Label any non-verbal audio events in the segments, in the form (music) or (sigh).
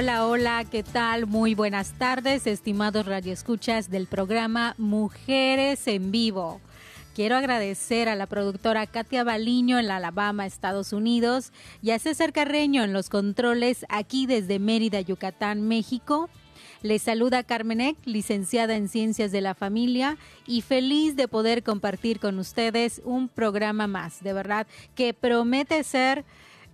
Hola, hola, ¿qué tal? Muy buenas tardes, estimados radioescuchas del programa Mujeres en Vivo. Quiero agradecer a la productora Katia Baliño en la Alabama, Estados Unidos, y a César Carreño en los controles aquí desde Mérida, Yucatán, México. Les saluda Carmenek, licenciada en Ciencias de la Familia, y feliz de poder compartir con ustedes un programa más, de verdad, que promete ser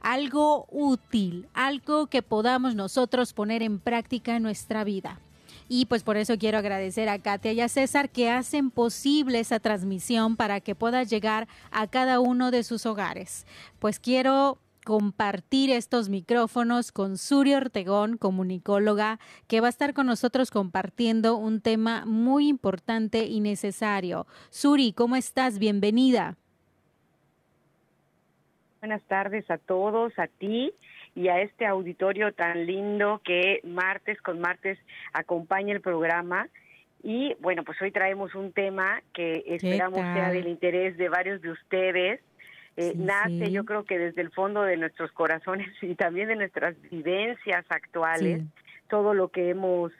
algo útil, algo que podamos nosotros poner en práctica en nuestra vida. Y pues por eso quiero agradecer a Katia y a César que hacen posible esa transmisión para que pueda llegar a cada uno de sus hogares. Pues quiero compartir estos micrófonos con Suri Ortegón, comunicóloga, que va a estar con nosotros compartiendo un tema muy importante y necesario. Suri, ¿cómo estás? Bienvenida. Buenas tardes a todos, a ti y a este auditorio tan lindo que martes con martes acompaña el programa. Y bueno, pues hoy traemos un tema que esperamos sea del interés de varios de ustedes. Eh, Sí, nace sí. yo creo que desde el fondo de nuestros corazones (laughs) y también de nuestras vivencias actuales, Sí. todo lo que hemos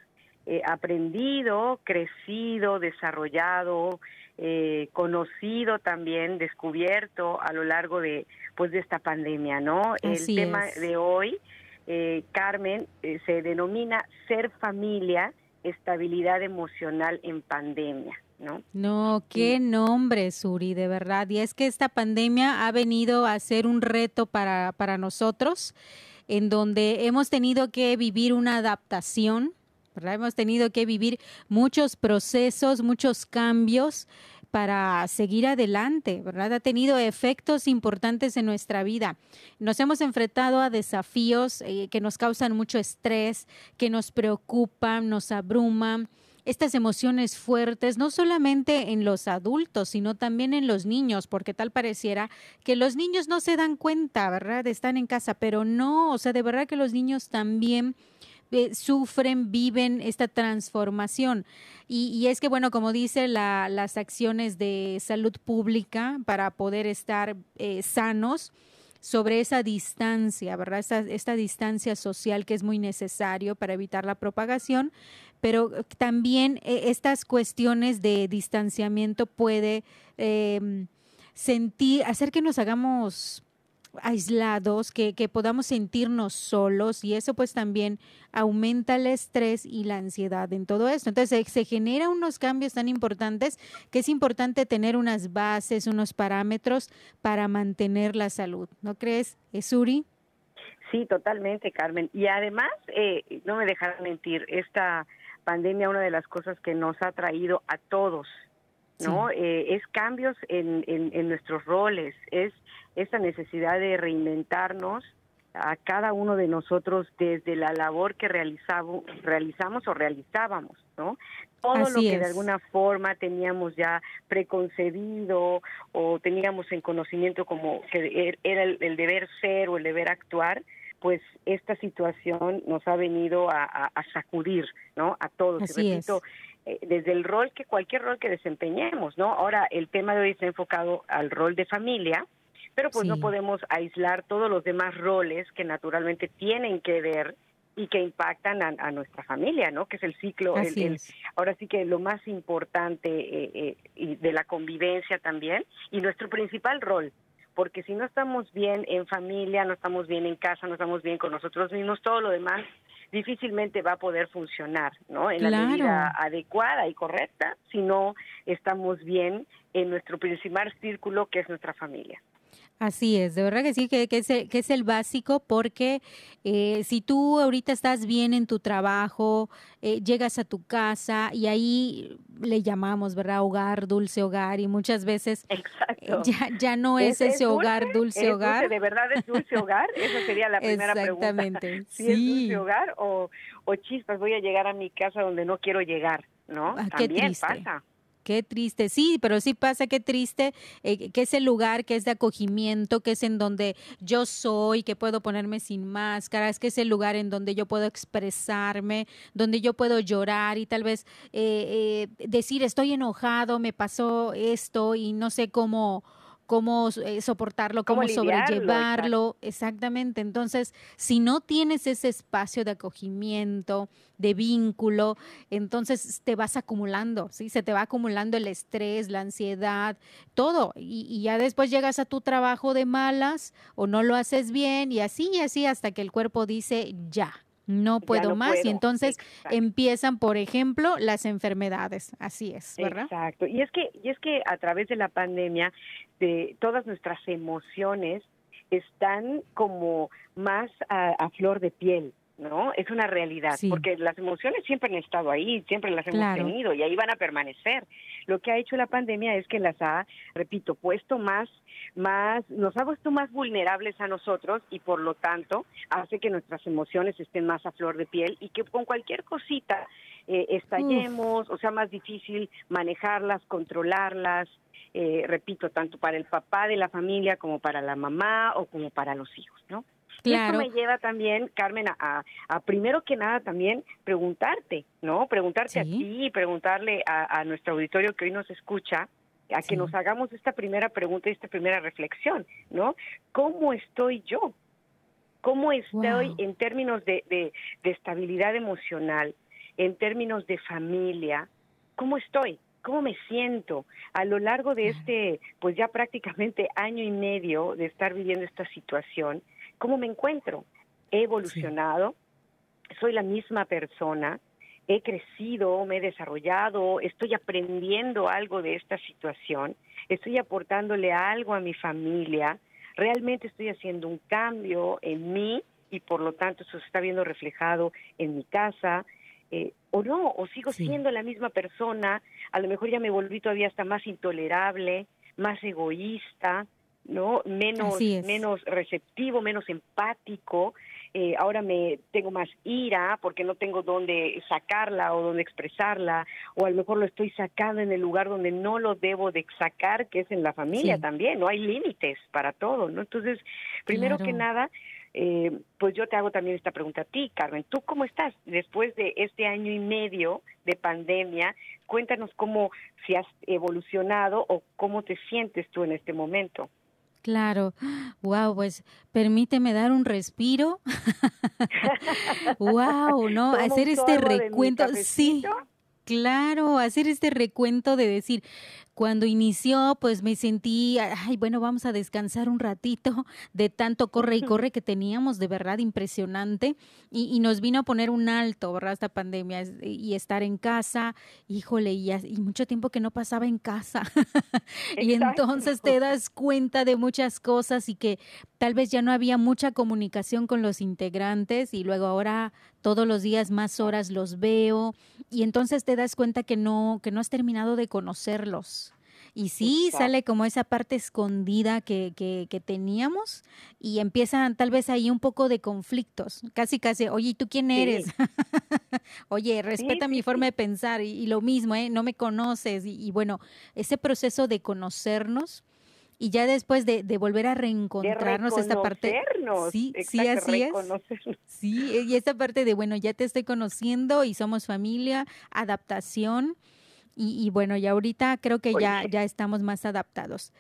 eh, aprendido, crecido, desarrollado, eh, conocido también, descubierto a lo largo de pues de esta pandemia, ¿no? Así El tema es. de hoy, eh, Carmen, eh, se denomina ser familia, estabilidad emocional en pandemia, ¿no? No, qué nombre, Suri, de verdad. Y es que esta pandemia ha venido a ser un reto para, para nosotros, en donde hemos tenido que vivir una adaptación, Hemos tenido que vivir muchos procesos, muchos cambios para seguir adelante, ¿verdad? Ha tenido efectos importantes en nuestra vida. Nos hemos enfrentado a desafíos eh, que nos causan mucho estrés, que nos preocupan, nos abruman estas emociones fuertes, no solamente en los adultos, sino también en los niños, porque tal pareciera que los niños no se dan cuenta, ¿verdad? Están en casa, pero no, o sea, de verdad que los niños también eh, sufren, viven esta transformación. Y, y es que, bueno, como dice la- las acciones de salud pública para poder estar eh, sanos, sobre esa distancia, ¿verdad? Esta, esta distancia social que es muy necesario para evitar la propagación, pero también eh, estas cuestiones de distanciamiento puede eh, sentir, hacer que nos hagamos aislados, que, que podamos sentirnos solos y eso pues también aumenta el estrés y la ansiedad en todo esto. Entonces se, se generan unos cambios tan importantes que es importante tener unas bases, unos parámetros para mantener la salud. ¿No crees, Suri? Sí, totalmente, Carmen. Y además, eh, no me dejarán mentir, esta pandemia, una de las cosas que nos ha traído a todos, ¿no? Eh, es cambios en, en, en nuestros roles, es esa necesidad de reinventarnos a cada uno de nosotros desde la labor que realizamos, realizamos o realizábamos, ¿no? Todo Así lo que es. de alguna forma teníamos ya preconcebido o teníamos en conocimiento como que er- era el, el deber ser o el deber actuar, pues esta situación nos ha venido a, a- a sacudir, ¿no? A todos. Así y repito, es. Eh, desde el rol que cualquier rol que desempeñemos, ¿no? Ahora el tema de hoy está enfocado al rol de familia, pero pues Sí. no podemos aislar todos los demás roles que naturalmente tienen que ver y que impactan a, a nuestra familia, ¿no? Que es el ciclo, el- ahora sí que lo más importante eh, eh, y de la convivencia también y nuestro principal rol, porque si no estamos bien en familia, no estamos bien en casa, no estamos bien con nosotros mismos, todo lo demás difícilmente va a poder funcionar, ¿no? En la medida adecuada y correcta, si no estamos bien en nuestro principal círculo, que es nuestra familia. Así es, de verdad que sí, que, que, es, el, que es el básico porque eh, si tú ahorita estás bien en tu trabajo, eh, llegas a tu casa y ahí le llamamos, ¿verdad? Hogar, dulce hogar y muchas veces ya, ya no es, ese hogar, dulce hogar. ¿De verdad es dulce hogar? Esa sería la primera Exactamente, (laughs) pregunta. Si es dulce hogar o, o chispas, voy a llegar a mi casa donde no quiero llegar, ¿no? Ah, También pasa. Qué triste, sí, pero sí pasa, qué triste, eh, que es el lugar que es de acogimiento, que es en donde yo soy, que puedo ponerme sin máscara, es que es el lugar en donde yo puedo expresarme, donde yo puedo llorar y tal vez eh, eh, decir estoy enojado, me pasó esto y no sé cómo cómo eh, soportarlo, cómo, sobrellevarlo. Exactamente. Entonces, si no tienes ese espacio de acogimiento, de vínculo, entonces te vas acumulando, ¿sí? Se te va acumulando el estrés, la ansiedad, todo. Y, y ya después llegas a tu trabajo de malas o no lo haces bien y así y así hasta que el cuerpo dice ya no puedo más y entonces empiezan, por ejemplo, las enfermedades. Así es, ¿verdad? Exacto. Y es que y es que a través de la pandemia de todas nuestras emociones están como más a flor de piel. ¿No? Es una realidad, porque las emociones siempre han estado ahí, siempre las hemos tenido y ahí van a permanecer. Lo que ha hecho la pandemia es que las ha, repito, puesto más, más, nos ha puesto más vulnerables a nosotros y por lo tanto hace que nuestras emociones estén más a flor de piel y que con cualquier cosita eh, estallemos, o sea, más difícil manejarlas, controlarlas, eh, repito, tanto para el papá de la familia como para la mamá o como para los hijos, ¿no? Y esto me lleva también, Carmen, a, primero que nada también preguntarte, ¿no? Preguntarte a ti y preguntarle a, nuestro auditorio que hoy nos escucha, a que nos hagamos esta primera pregunta y esta primera reflexión, ¿no? ¿Cómo estoy yo? ¿Cómo estoy en términos de, de, de estabilidad emocional, en términos de familia? ¿Cómo estoy? ¿Cómo me siento a lo largo de este, pues ya prácticamente año y medio de estar viviendo esta situación? ¿Cómo me encuentro? He evolucionado, soy la misma persona, he crecido, me he desarrollado, estoy aprendiendo algo de esta situación, estoy aportándole algo a mi familia, realmente estoy haciendo un cambio en mí y por lo tanto eso se está viendo reflejado en mi casa, eh, o no, o sigo siendo la misma persona, a lo mejor ya me volví todavía hasta más intolerable, más egoísta, ¿no? Menos, menos receptivo, menos empático. Eh, ahora me tengo más ira porque no tengo dónde sacarla o dónde expresarla, o a lo mejor lo estoy sacando en el lugar donde no lo debo de sacar, que es en la familia también, no hay límites para todo, ¿no? Entonces, primero que nada, eh, pues yo te hago también esta pregunta a ti, Carmen. ¿Tú cómo estás después de este año y medio de pandemia? Cuéntanos cómo si has evolucionado o cómo te sientes tú en este momento. Claro, wow, pues permíteme dar un respiro. (laughs) wow, ¿no? Hacer este recuento, sí, claro, hacer este recuento de decir, cuando inició, pues me sentí, ay, bueno, vamos a descansar un ratito (laughs) de tanto corre y corre que teníamos, de verdad impresionante, y, nos vino a poner un alto, ¿verdad? Esta pandemia y estar en casa, híjole, y, y mucho tiempo que no pasaba en casa. (laughs) y entonces te das cuenta de muchas cosas y que tal vez ya no había mucha comunicación con los integrantes y luego ahora todos los días más horas los veo y entonces te das cuenta que no que no has terminado de conocerlos y sí, sale como esa parte escondida que, que, que, teníamos y empiezan tal vez ahí un poco de conflictos, casi casi, oye, ¿tú quién eres? (laughs) oye, respeta mi forma de pensar y, lo mismo, ¿eh? No me conoces y, bueno, ese proceso de conocernos y ya después de, de volver a reencontrarnos esta parte sí sí así es. sí y esta parte de bueno ya te estoy conociendo y somos familia adaptación y, bueno, ya ahorita creo que ya, ya estamos más adaptados.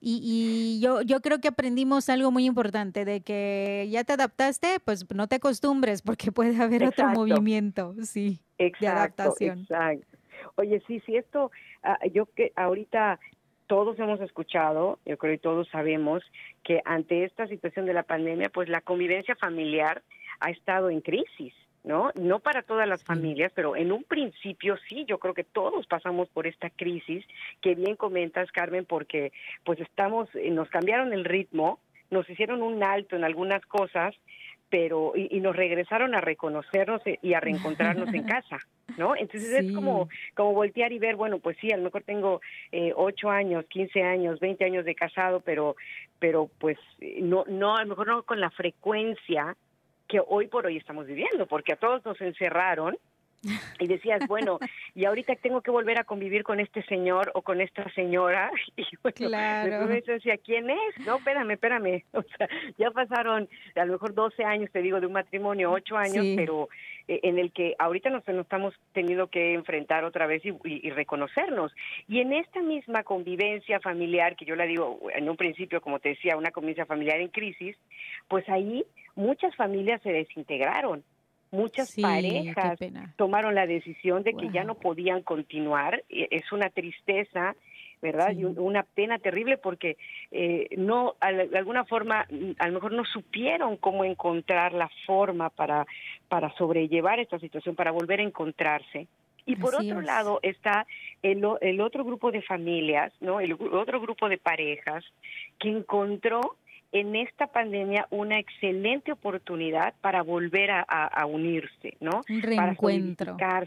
Y, y, yo, yo creo que aprendimos algo muy importante, de que ya te adaptaste, pues no te acostumbres, porque puede haber otro movimiento, sí, de adaptación. Exacto. Oye, sí, sí, esto, ah, yo que ahorita todos hemos escuchado, yo creo que todos sabemos que ante esta situación de la pandemia, pues la convivencia familiar ha estado en crisis. ¿No? No para todas las familias, pero en un principio sí, yo creo que todos pasamos por esta crisis que bien comentas, Carmen, porque pues estamos, eh, nos cambiaron el ritmo, nos hicieron un alto en algunas cosas, pero y, nos regresaron a reconocernos y a reencontrarnos en (laughs) casa, ¿no? Entonces es como como voltear y ver, bueno, pues sí, a lo mejor tengo eh, ocho años, quince años, veinte años de casado, pero pero pues no no a lo mejor no con la frecuencia que hoy por hoy estamos viviendo, porque a todos nos encerraron y decías, bueno, y ahorita tengo que volver a convivir con este señor o con esta señora. (laughs) Y bueno, claro. decía, ¿quién es? No, espérame, espérame. (laughs) O sea, ya pasaron a lo mejor 12 años, te digo, de un matrimonio, 8 años, pero eh, en el que ahorita nos, nos, estamos teniendo que enfrentar otra vez y, y, reconocernos. Y en esta misma convivencia familiar, que yo la digo en un principio, como te decía, una convivencia familiar en crisis, pues ahí muchas familias se desintegraron muchas parejas tomaron la decisión de que ya no podían continuar. Es una tristeza, ¿verdad? Y una pena terrible porque eh, no, de alguna forma, mm, a lo mejor no supieron cómo encontrar la forma para, para sobrellevar esta situación, para volver a encontrarse. Y por otro lado está el, el otro grupo de familias, ¿no? El otro grupo de parejas que encontró en esta pandemia una excelente oportunidad para volver a, unirse, ¿no? Reencuentro. Para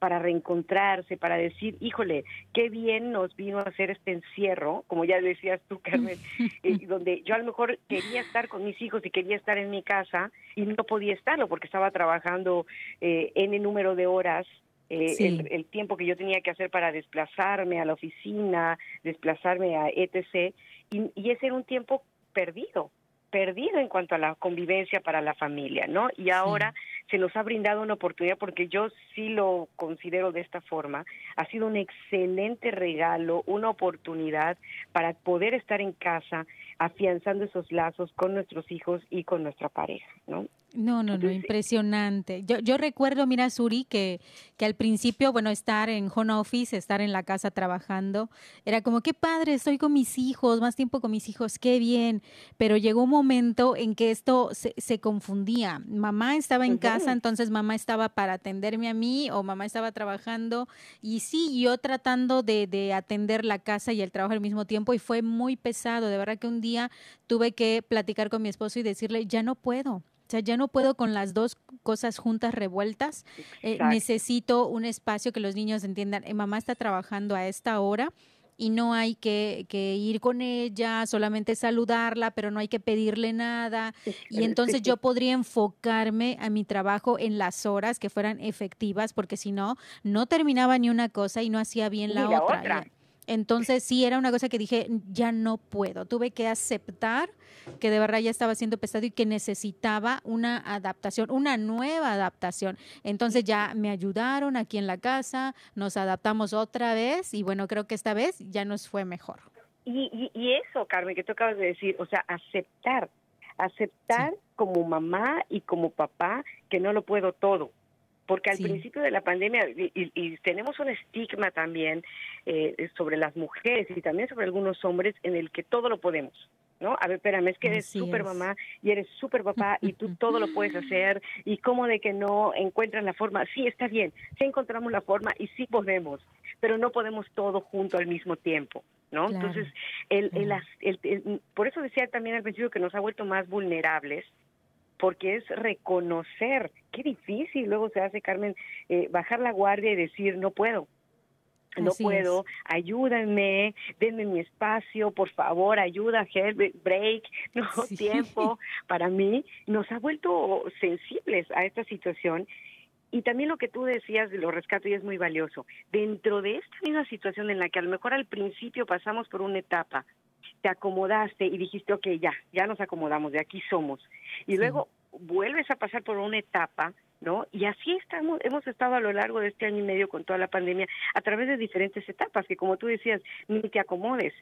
para reencontrarse, para decir, híjole, qué bien nos vino a hacer este encierro, como ya decías tú, Carmen, (laughs) eh, donde yo a lo mejor quería estar con mis hijos y quería estar en mi casa y no podía estarlo porque estaba trabajando eh, en el número de horas eh, el, tiempo que yo tenía que hacer para desplazarme a la oficina, desplazarme a etc. Y, y, ese era un tiempo perdido, perdido en cuanto a la convivencia para la familia, ¿no? Y ahora se nos ha brindado una oportunidad porque yo sí lo considero de esta forma, ha sido un excelente regalo, una oportunidad para poder estar en casa afianzando esos lazos con nuestros hijos y con nuestra pareja, ¿no? No, no, no, impresionante. Yo, yo recuerdo, mira, Suri, que, que al principio, bueno, estar en home office, estar en la casa trabajando, era como, qué padre, estoy con mis hijos, más tiempo con mis hijos, qué bien. Pero llegó un momento en que esto se, se confundía. Mamá estaba en casa, entonces mamá estaba para atenderme a mí o mamá estaba trabajando. Y sí, yo tratando de, de atender la casa y el trabajo al mismo tiempo y fue muy pesado. De verdad que un día tuve que platicar con mi esposo y decirle, ya no puedo o sea, ya no puedo con las dos cosas juntas revueltas. Eh, necesito un espacio que los niños entiendan. Eh, mamá está trabajando a esta hora y no hay que, que, ir con ella, solamente saludarla, pero no hay que pedirle nada. Y entonces yo podría enfocarme a mi trabajo en las horas que fueran efectivas, porque si no, no terminaba ni una cosa y no hacía bien la, otra. Entonces sí, era una cosa que dije, ya no puedo. Tuve que aceptar que de verdad ya estaba siendo pesado y que necesitaba una adaptación, una nueva adaptación. Entonces ya me ayudaron aquí en la casa, nos adaptamos otra vez y bueno, creo que esta vez ya nos fue mejor. Y, y, eso, Carmen, que tú acabas de decir, o sea, aceptar, aceptar como mamá y como papá que no lo puedo todo porque al principio de la pandemia, y, tenemos un estigma también eh, sobre las mujeres y también sobre algunos hombres en el que todo lo podemos. ¿No? A ver, espérame, es que eres súper mamá y eres súper papá y tú (laughs) todo lo puedes hacer y cómo de que no encuentras la forma. Sí, está bien, sí encontramos la forma y sí podemos, pero no podemos todo junto al mismo tiempo, ¿no? Entonces, el, el, por eso decía también al principio que nos ha vuelto más vulnerables porque es reconocer, qué difícil luego se hace, Carmen, eh, bajar la guardia y decir, no puedo, no puedo, ayúdenme, denme mi espacio, por favor, ayuda, help, break, (laughs) no tiempo para mí. Nos ha vuelto sensibles a esta situación y también lo que tú decías, lo rescato y es muy valioso. Dentro de esta misma situación en la que a lo mejor al principio pasamos por una etapa te acomodaste y dijiste, ok, ya, ya nos acomodamos, de aquí somos. Y luego vuelves a pasar por una etapa, ¿no? Y así estamos, hemos estado a lo largo de este año y medio con toda la pandemia, a través de diferentes etapas, que como tú decías, ni te acomodes.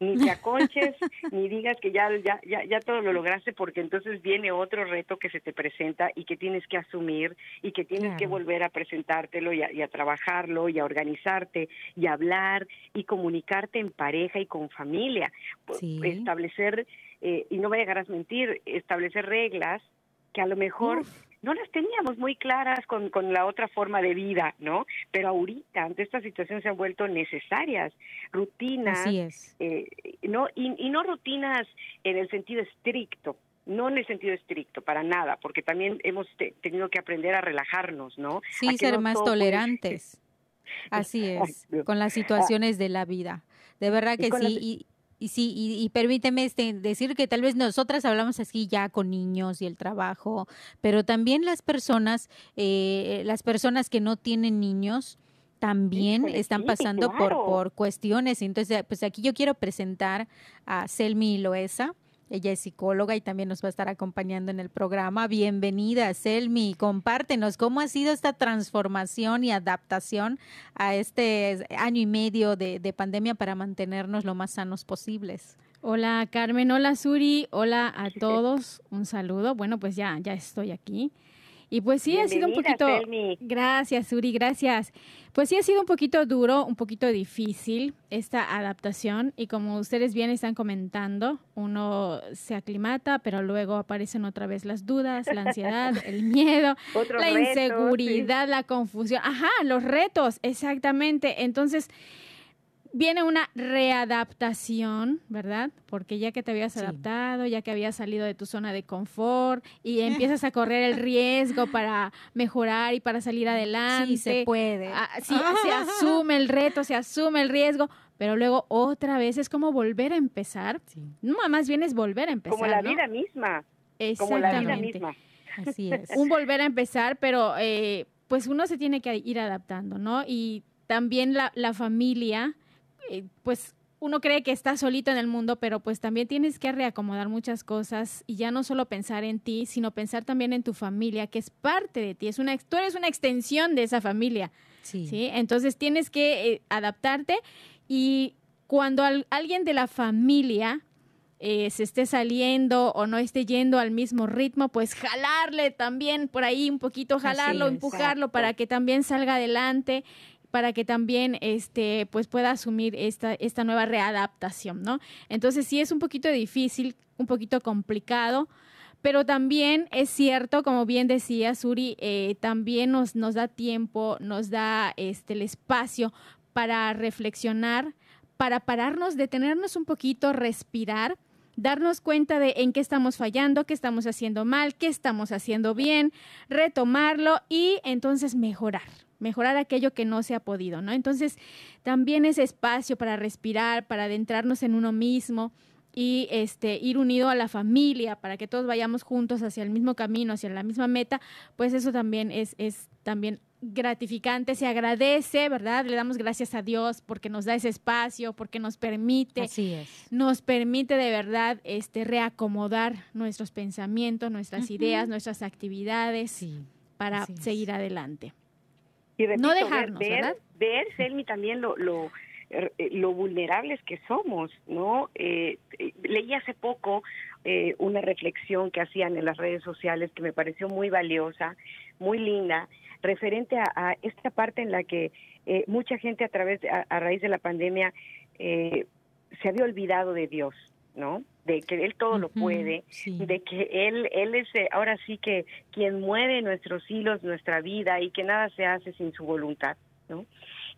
Ni te aconches, ni digas que ya, ya, ya, ya todo lo lograste, porque entonces viene otro reto que se te presenta y que tienes que asumir y que tienes que volver a presentártelo y a, trabajarlo y a organizarte y a hablar y comunicarte en pareja y con familia. Establecer, eh, y no me dejarás mentir, establecer reglas que a lo mejor no las teníamos muy claras con, con la otra forma de vida, ¿no? Pero ahorita, ante esta situación, se han vuelto necesarias rutinas, eh, no y, y, no rutinas en el sentido estricto, no en el sentido estricto, para nada, porque también hemos tenido que aprender a relajarnos, ¿no? Sí, ser más tolerantes. (laughs) Así es, con las situaciones de la vida. De verdad que sí. Y sí, y, permíteme este, decir que tal vez nosotras hablamos así ya con niños y el trabajo, pero también las personas, eh, las personas que no tienen niños, también están pasando por, por cuestiones. Entonces, pues aquí yo quiero presentar a Selmi Loesa. Ella es psicóloga y también nos va a estar acompañando en el programa. Bienvenida, Selmi. Compártenos cómo ha sido esta transformación y adaptación a este año y medio de, de pandemia para mantenernos lo más sanos posibles. Hola Carmen, hola Suri, hola a (laughs) todos, un saludo. Bueno, pues ya, ya estoy aquí. Y pues sí, ha sido un poquito... Gracias, Uri, gracias. Pues sí, ha sido un poquito duro, un poquito difícil esta adaptación y como ustedes bien están comentando, uno se aclimata, pero luego aparecen otra vez las dudas, la ansiedad, (laughs) el miedo, la inseguridad, la confusión. Ajá, los retos, exactamente. Entonces viene una readaptación, ¿verdad? Porque ya que te habías adaptado, ya que habías salido de tu zona de confort y empiezas a correr el riesgo para mejorar y para salir adelante. Sí, se puede. Ah, sí, (laughs) se asume el reto, se asume el riesgo, pero luego otra vez es como volver a empezar. No, más bien es volver a empezar. Como la vida misma. Exactamente. Como la vida misma. Así (laughs) es. Un volver a empezar, pero eh, pues uno se tiene que ir adaptando, ¿no? Y también la, la familia eh, pues uno cree que está solito en el mundo, pero pues también tienes que reacomodar muchas cosas y ya no solo pensar en ti, sino pensar también en tu familia, que es parte de ti, es una, tú eres una extensión de esa familia. Sí. Entonces tienes que eh, adaptarte y cuando alguien de la familia eh, se esté saliendo o no esté yendo al mismo ritmo, pues jalarle también por ahí un poquito, jalarlo, empujarlo para que también salga adelante para que también este, pues pueda asumir esta, esta nueva readaptación, ¿no? Entonces sí es un poquito difícil, un poquito complicado, pero también es cierto, como bien decía Suri, eh, también nos, nos da tiempo, nos da este, el espacio para reflexionar, para pararnos, detenernos un poquito, respirar, darnos cuenta de en qué estamos fallando, qué estamos haciendo mal, qué estamos haciendo bien, retomarlo y entonces mejorar mejorar aquello que no se ha podido, ¿no? Entonces, también ese espacio para respirar, para adentrarnos en uno mismo y este ir unido a la familia para que todos vayamos juntos hacia el mismo camino, hacia la misma meta, pues eso también es, es también gratificante, se agradece, ¿verdad? Le damos gracias a Dios porque nos da ese espacio, porque nos permite, Así es. nos permite de verdad este reacomodar nuestros pensamientos, nuestras ideas, nuestras actividades para seguir adelante. Y no dejarnos, ver, ¿verdad? Ver, Selmi, también lo, lo, eh, lo vulnerables que somos, ¿no? Eh, leí hace poco eh, una reflexión que hacían en las redes sociales que me pareció muy valiosa, muy linda, referente a, esta parte en la que eh, mucha gente a través, a, raíz de la pandemia, se había olvidado de Dios, ¿no? De que Él todo lo puede, de que Él, Él es eh, ahora sí que quien mueve nuestros hilos, nuestra vida y que nada se hace sin su voluntad, ¿no?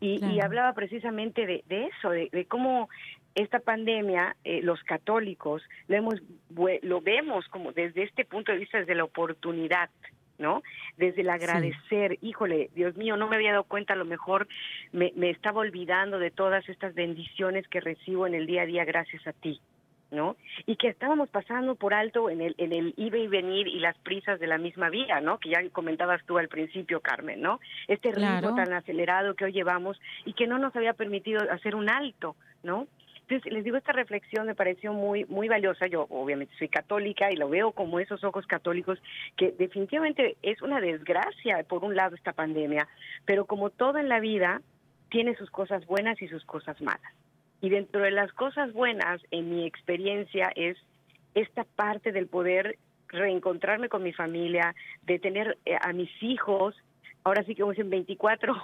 Y, y hablaba precisamente de, de eso, de, de, cómo esta pandemia, eh, los católicos, lo, hemos, lo vemos como desde este punto de vista, desde la oportunidad, ¿no? Desde el agradecer, híjole, Dios mío, no me había dado cuenta, a lo mejor me, me estaba olvidando de todas estas bendiciones que recibo en el día a día gracias a ti, ¿no? Y que estábamos pasando por alto en el, en el ir y venir y las prisas de la misma vida, ¿no? Que ya comentabas tú al principio, Carmen, ¿no? Este ritmo tan acelerado que hoy llevamos y que no nos había permitido hacer un alto, ¿no? Entonces, les digo, esta reflexión me pareció muy, muy valiosa. Yo obviamente soy católica y lo veo como esos ojos católicos, que definitivamente es una desgracia, por un lado, esta pandemia, pero como todo en la vida, tiene sus cosas buenas y sus cosas malas. Y dentro de las cosas buenas, en mi experiencia, es esta parte del poder reencontrarme con mi familia, de tener eh, a mis hijos, ahora sí que vamos en 24,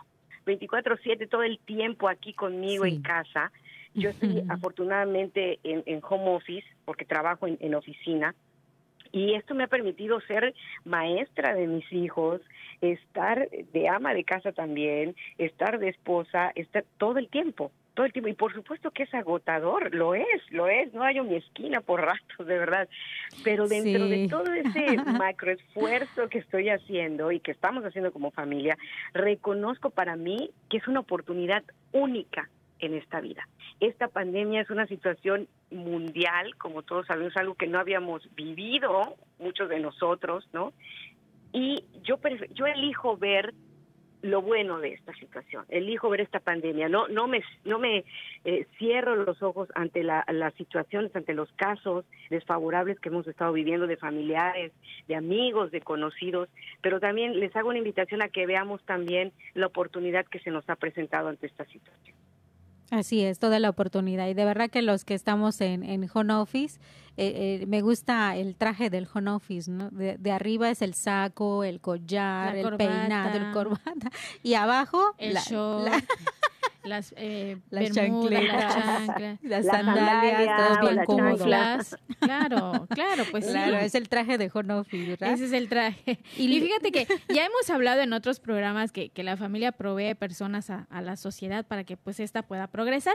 24/7 todo el tiempo aquí conmigo en casa. Yo estoy (laughs) afortunadamente en, home office porque trabajo en, oficina y esto me ha permitido ser maestra de mis hijos, estar de ama de casa también, estar de esposa, estar todo el tiempo todo el tiempo. Y por supuesto que es agotador, lo es, lo es, no hay mi esquina por ratos, de verdad. Pero dentro de todo ese (laughs) macroesfuerzo que estoy haciendo y que estamos haciendo como familia, reconozco para mí que es una oportunidad única en esta vida. Esta pandemia es una situación mundial, como todos sabemos, algo que no habíamos vivido muchos de nosotros, ¿no? Y yo, yo elijo ver lo bueno de esta situación. Elijo ver esta pandemia. No, no me, no me eh, cierro los ojos ante la, las situaciones, ante los casos desfavorables que hemos estado viviendo de familiares, de amigos, de conocidos, pero también les hago una invitación a que veamos también la oportunidad que se nos ha presentado ante esta situación. Así es, toda la oportunidad. Y de verdad que los que estamos en, en home office, eh, eh, me gusta el traje del home office, ¿no? De, arriba es el saco, el collar, el peinado, el corbata. (laughs) Y abajo, el la, (laughs) las, eh, las chancletas, las, sandalias, todos bien cómodos. (laughs) Claro, claro, pues claro, es el traje de Honofi, ¿verdad? Ese es el traje. Y, fíjate que (laughs) ya hemos hablado en otros programas que, que la familia provee personas a, a, la sociedad para que pues esta pueda progresar,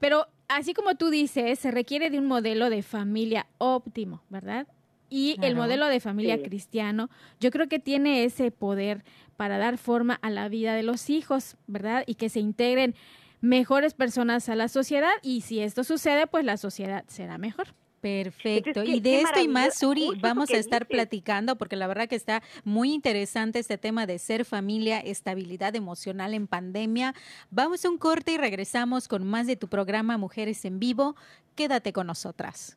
pero así como tú dices, se requiere de un modelo de familia óptimo, ¿verdad? Y el modelo de familia cristiano, yo creo que tiene ese poder para dar forma a la vida de los hijos, ¿verdad? Y que se integren mejores personas a la sociedad y si esto sucede, pues la sociedad será mejor. Perfecto. y de esto y más, Suri, vamos a estar platicando porque la verdad que está muy interesante este tema de ser familia, estabilidad emocional en pandemia. Vamos a un corte y regresamos con más de tu programa Mujeres en Vivo. Quédate con nosotras.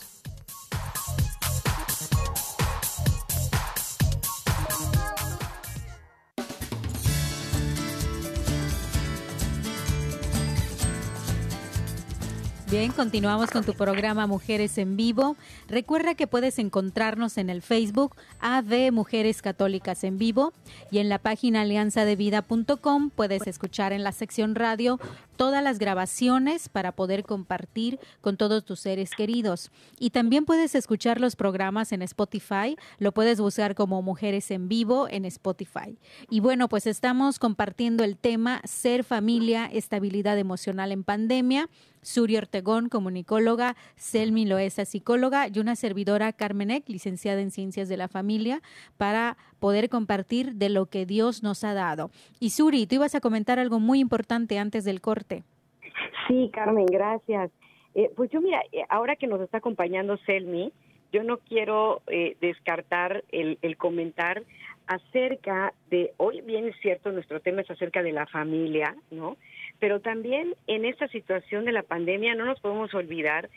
Bien, continuamos con tu programa Mujeres en Vivo. Recuerda que puedes encontrarnos en el Facebook AD Mujeres Católicas en Vivo y en la página alianzadevida.com puedes escuchar en la sección radio todas las grabaciones para poder compartir con todos tus seres queridos. Y también puedes escuchar los programas en Spotify, lo puedes buscar como Mujeres en Vivo en Spotify. Y bueno, pues estamos compartiendo el tema Ser familia, estabilidad emocional en pandemia. Suri Ortegón, comunicóloga, Selmi Loesa, psicóloga, y una servidora, Carmenek, licenciada en Ciencias de la Familia, para poder compartir de lo que Dios nos ha dado. Y Suri, tú ibas a comentar algo muy importante antes del corte. Sí, Carmen, gracias. Eh, pues yo mira, eh, ahora que nos está acompañando Selmi, yo no quiero eh, descartar el, comentar acerca de, hoy bien es cierto, nuestro tema es acerca de la familia, ¿no? Pero también en esta situación de la pandemia no nos podemos olvidar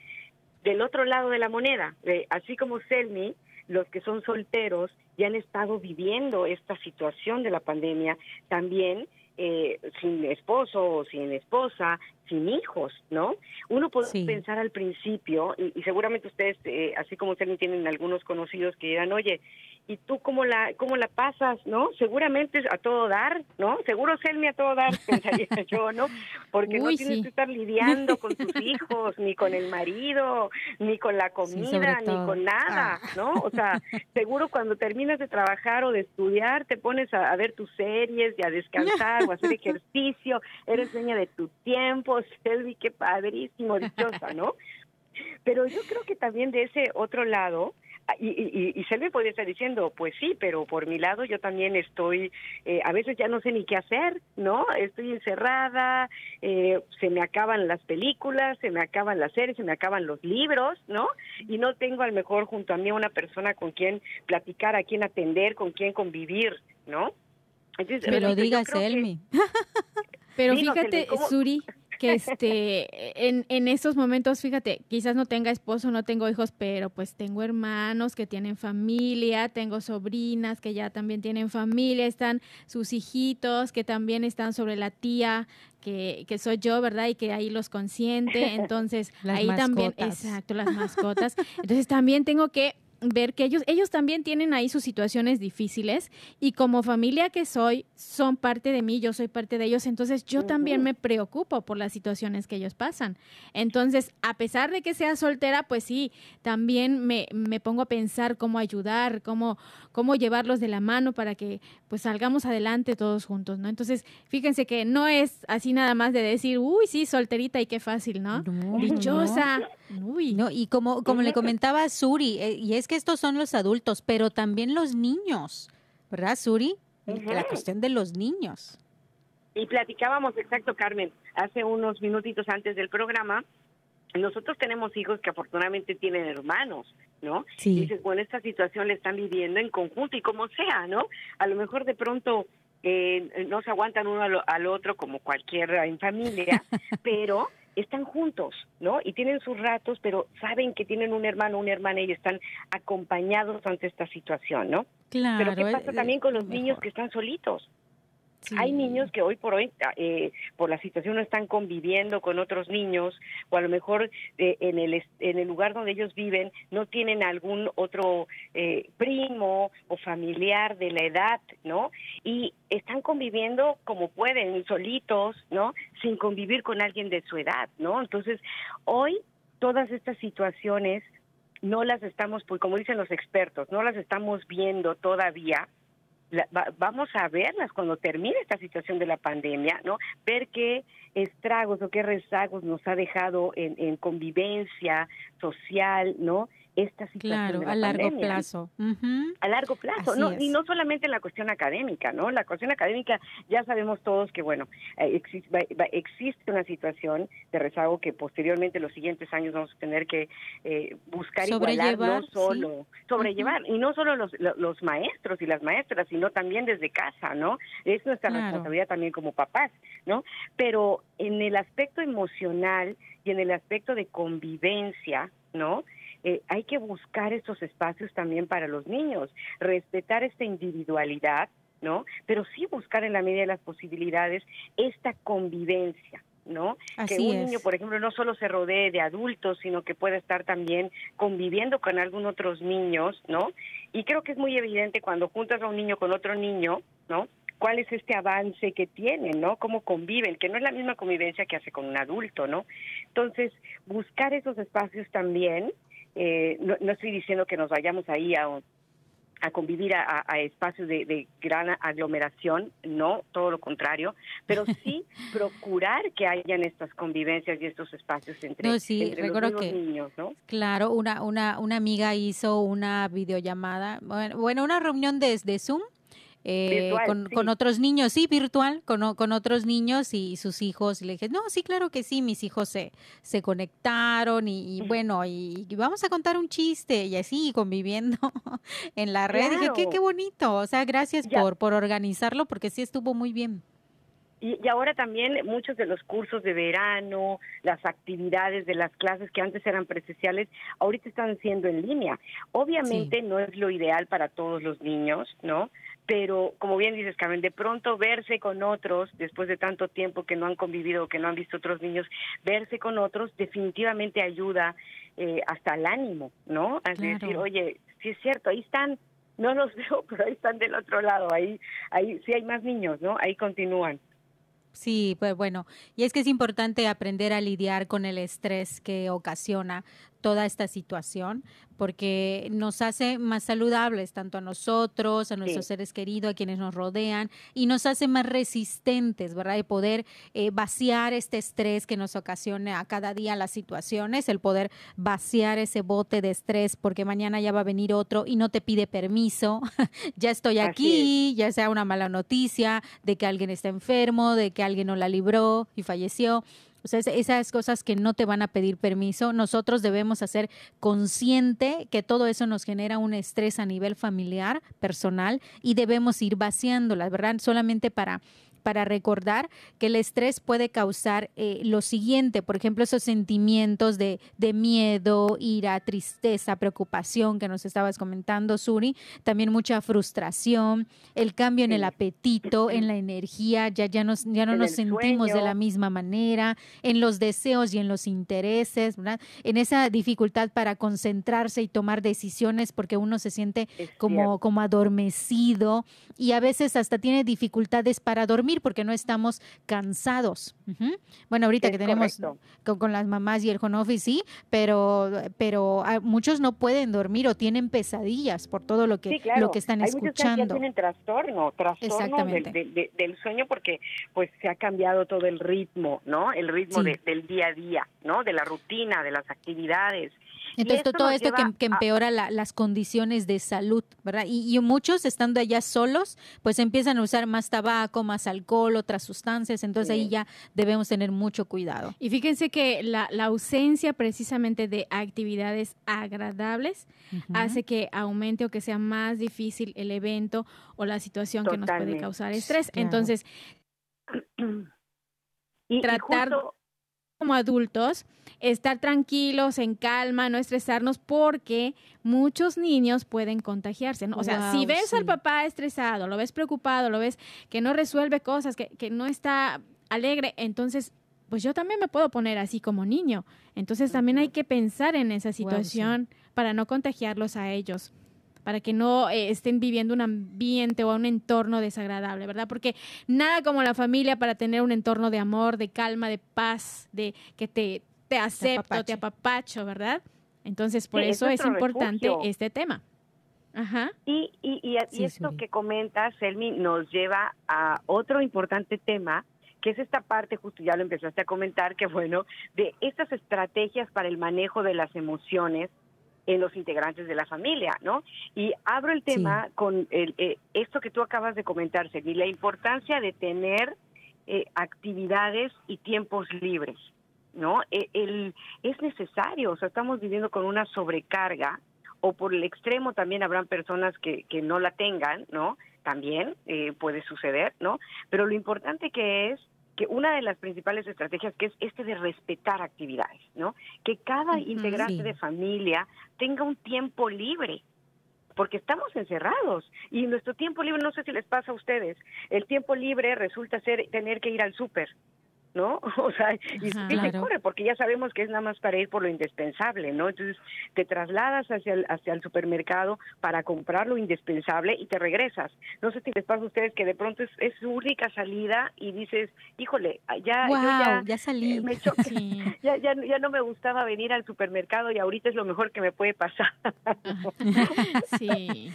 del otro lado de la moneda, así como Selmi, los que son solteros y han estado viviendo esta situación de la pandemia, también eh, sin esposo o sin esposa, sin hijos, ¿no? Uno puede pensar al principio, y, seguramente ustedes, eh, así como ustedes tienen algunos conocidos que dirán, oye, ¿y tú cómo la, cómo la pasas, no? Seguramente a todo dar, ¿no? Seguro Selmi a todo dar, (laughs) pensaría yo, ¿no? Porque no tienes que estar lidiando con tus (laughs) hijos, ni con el marido, ni con la comida, ni con nada, ah. ¿no? O sea, seguro cuando terminas de trabajar o de estudiar, te pones a, ver tus series y a descansar o a hacer (laughs) ejercicio, eres dueña de tu tiempo, Selvi, qué padrísimo, dichosa, ¿no? Pero yo creo que también de ese otro lado, y, y, y Selvi podría estar diciendo, pues sí, pero por mi lado yo también estoy, eh, a veces ya no sé ni qué hacer, ¿no? Estoy encerrada, eh, se me acaban las películas, se me acaban las series, se me acaban los libros, ¿no? Y no tengo a lo mejor junto a mí una persona con quien platicar, a quien atender, con quien convivir, ¿no? Entonces, pero diga Selmi. (laughs) pero fíjate, Suri, que este, en, en estos momentos, fíjate, quizás no tenga esposo, no tengo hijos, pero pues tengo hermanos que tienen familia, tengo sobrinas que ya también tienen familia, están sus hijitos que también están sobre la tía, que, que, soy yo, ¿verdad? Y que ahí los consiente. (laughs) Entonces, ahí también, exacto, las mascotas. Entonces, también tengo que ver que ellos, ellos también tienen ahí sus situaciones difíciles y como familia que soy, son parte de mí, yo soy parte de ellos, entonces yo también me preocupo por las situaciones que ellos pasan. Entonces, a pesar de que sea soltera, pues sí, también me, me pongo a pensar cómo ayudar, cómo, cómo llevarlos de la mano para que pues salgamos adelante todos juntos, ¿no? Entonces, fíjense que no es así nada más de decir, uy, sí, solterita y qué fácil, ¿no? Dichosa. Uy. No, y como, como le comentaba Suri, eh, y es que estos son los adultos, pero también los niños, ¿verdad, Suri? La cuestión de los niños. Y platicábamos, exacto, Carmen, hace unos minutitos antes del programa, nosotros tenemos hijos que afortunadamente tienen hermanos, ¿no? Sí. Y dices, bueno, esta situación la están viviendo en conjunto y como sea, ¿no? A lo mejor de pronto eh, no se aguantan uno al, al otro como cualquiera en familia, (laughs) pero están juntos, ¿no? Y tienen sus ratos, pero saben que tienen un hermano, una hermana y están acompañados ante esta situación, ¿no? Claro. Pero ¿qué pasa también con los niños que están solitos? Hay niños que hoy por hoy, ah, eh, por la situación, no están conviviendo con otros niños, o a lo mejor eh, en, el, en el lugar donde ellos viven no tienen algún otro eh, primo o familiar de la edad, ¿no? Y están conviviendo como pueden, solitos, ¿no? Sin convivir con alguien de su edad, ¿no? Entonces, hoy todas estas situaciones no las estamos, pues como dicen los expertos, no las estamos viendo todavía vamos a verlas cuando termine esta situación de la pandemia, ¿no? Ver qué estragos o qué rezagos nos ha dejado en, en convivencia social, ¿no? Esta situación claro, a largo plazo. A largo plazo, no, y no solamente en la cuestión académica, ¿no? La cuestión académica ya sabemos todos que, bueno, eh, existe, una situación de rezago que posteriormente los siguientes años vamos a tener que eh, buscar igualar, no solo sobrellevar, y no solo los, los maestros y las maestras, sino también desde casa, ¿no? Es nuestra responsabilidad también como papás, ¿no? Pero en el aspecto emocional y en el aspecto de convivencia, ¿no? Eh, hay que buscar estos espacios también para los niños, respetar esta individualidad, ¿no? Pero sí buscar en la medida de las posibilidades esta convivencia, ¿no? que un niño, por ejemplo, no solo se rodee de adultos, sino que pueda estar también conviviendo con algunos otros niños, ¿no? Y creo que es muy evidente cuando juntas a un niño con otro niño, ¿no? cuál es este avance que tienen, ¿no? Cómo conviven, que no es la misma convivencia que hace con un adulto, ¿no? Entonces, buscar esos espacios también eh, no, estoy diciendo que nos vayamos ahí a, a convivir a, espacios de, gran aglomeración, no, todo lo contrario, pero (laughs) sí procurar que hayan estas convivencias y estos espacios entre, no, sí, los que, niños, ¿no? Claro, una, una, una amiga hizo una videollamada, bueno, una reunión desde Zoom eh, con, otros niños, sí, virtual, con, con, otros niños y sus hijos. Y le dije, no, sí, claro que sí, mis hijos se, se conectaron y, bueno, y, vamos a contar un chiste y así conviviendo (laughs) en la red. Dije, qué, qué bonito, o sea, gracias por, por organizarlo porque sí estuvo muy bien. Y, ahora también muchos de los cursos de verano, las actividades de las clases que antes eran presenciales, ahorita están siendo en línea. Obviamente no es lo ideal para todos los niños, ¿no? Pero como bien dices, Carmen, de pronto verse con otros, después de tanto tiempo que no han convivido, que no han visto otros niños, verse con otros definitivamente ayuda eh, hasta el ánimo, ¿no? A decir, oye, sí es cierto, ahí están, no los (laughs) veo, pero ahí están del otro lado, ahí, ahí sí hay más niños, ¿no? Ahí continúan. Sí, pues bueno, y es que es importante aprender a lidiar con el estrés que ocasiona toda esta situación, porque nos hace más saludables tanto a nosotros, a nuestros seres queridos, a quienes nos rodean, y nos hace más resistentes, ¿verdad? De poder eh, vaciar este estrés que nos ocasiona a cada día las situaciones, el poder vaciar ese bote de estrés, porque mañana ya va a venir otro y no te pide permiso, (laughs) ya estoy aquí, ya sea una mala noticia de que alguien está enfermo, de que alguien no la libró y falleció. O sea, esas cosas que no te van a pedir permiso, nosotros debemos hacer consciente que todo eso nos genera un estrés a nivel familiar, personal, y debemos ir vaciándolas, ¿verdad? Solamente para para recordar que el estrés puede causar eh, lo siguiente, por ejemplo, esos sentimientos de, miedo, ira, tristeza, preocupación que nos estabas comentando, Suri, también mucha frustración, el cambio en el apetito, en (clears throat) la energía, ya, ya, nos, ya no nos sentimos de la misma manera, en los deseos y en los intereses, en esa dificultad para concentrarse y tomar decisiones porque uno se siente como, como adormecido y a veces hasta tiene dificultades para dormir porque no estamos cansados. Bueno, ahorita que tenemos con, las mamás y el home office, sí, pero, pero muchos no pueden dormir o tienen pesadillas por todo lo que, lo que están Hay escuchando. Muchos que tienen trastorno, trastorno del, del, sueño porque pues se ha cambiado todo el ritmo, ¿no? El ritmo del día a día, ¿no? De la rutina, de las actividades. Entonces, todo esto que, empeora las condiciones de salud, ¿verdad? Y, muchos estando allá solos, pues empiezan a usar más tabaco, más alcohol, otras sustancias, entonces ahí ya debemos tener mucho cuidado. Y fíjense que la, ausencia precisamente de actividades agradables hace que aumente o que sea más difícil el evento o la situación que nos puede causar estrés. Entonces, (clears throat) y, tratar como adultos estar tranquilos, en calma, no estresarnos, porque muchos niños pueden contagiarse. ¿no? O sea, si ves al papá estresado, lo ves preocupado, lo ves que no resuelve cosas, que, que no está alegre, entonces pues yo también me puedo poner así como niño. Entonces también hay que pensar en esa situación para no contagiarlos a ellos para que no eh, estén viviendo un ambiente o un entorno desagradable, ¿verdad? Porque nada como la familia para tener un entorno de amor, de calma, de paz, de que te, te acepto, te apapacho, ¿verdad? Entonces, por eso es, importante este tema. Ajá. Y, y, y, esto que comenta Selmi, nos lleva a otro importante tema, que es esta parte, justo ya lo empezaste a comentar, que bueno, de estas estrategias para el manejo de las emociones en los integrantes de la familia, ¿no? Y abro el tema con el, eh, esto que tú acabas de comentar, Selmi, la importancia de tener eh, actividades y tiempos libres. ¿no? E, el, es necesario, o sea, estamos viviendo con una sobrecarga, o por el extremo también habrán personas que, que no la tengan, ¿no? También eh, puede suceder, ¿no? Pero lo importante que es que una de las principales estrategias que es este de respetar actividades, ¿no? Que cada integrante de familia tenga un tiempo libre, porque estamos encerrados y nuestro tiempo libre, no sé si les pasa a ustedes, el tiempo libre resulta ser tener que ir al súper, ¿no? (laughs) O sea, y, se corre, porque ya sabemos que es nada más para ir por lo indispensable, ¿no? Entonces te trasladas hacia el, hacia el supermercado para comprar lo indispensable y te regresas. No sé si les pasa a ustedes que de pronto es, es su única salida y dices, híjole, ya, ya, ya, salí. Eh, (laughs) (laughs) ya, ya, ya no me gustaba venir al supermercado y ahorita es lo mejor que me puede pasar. sí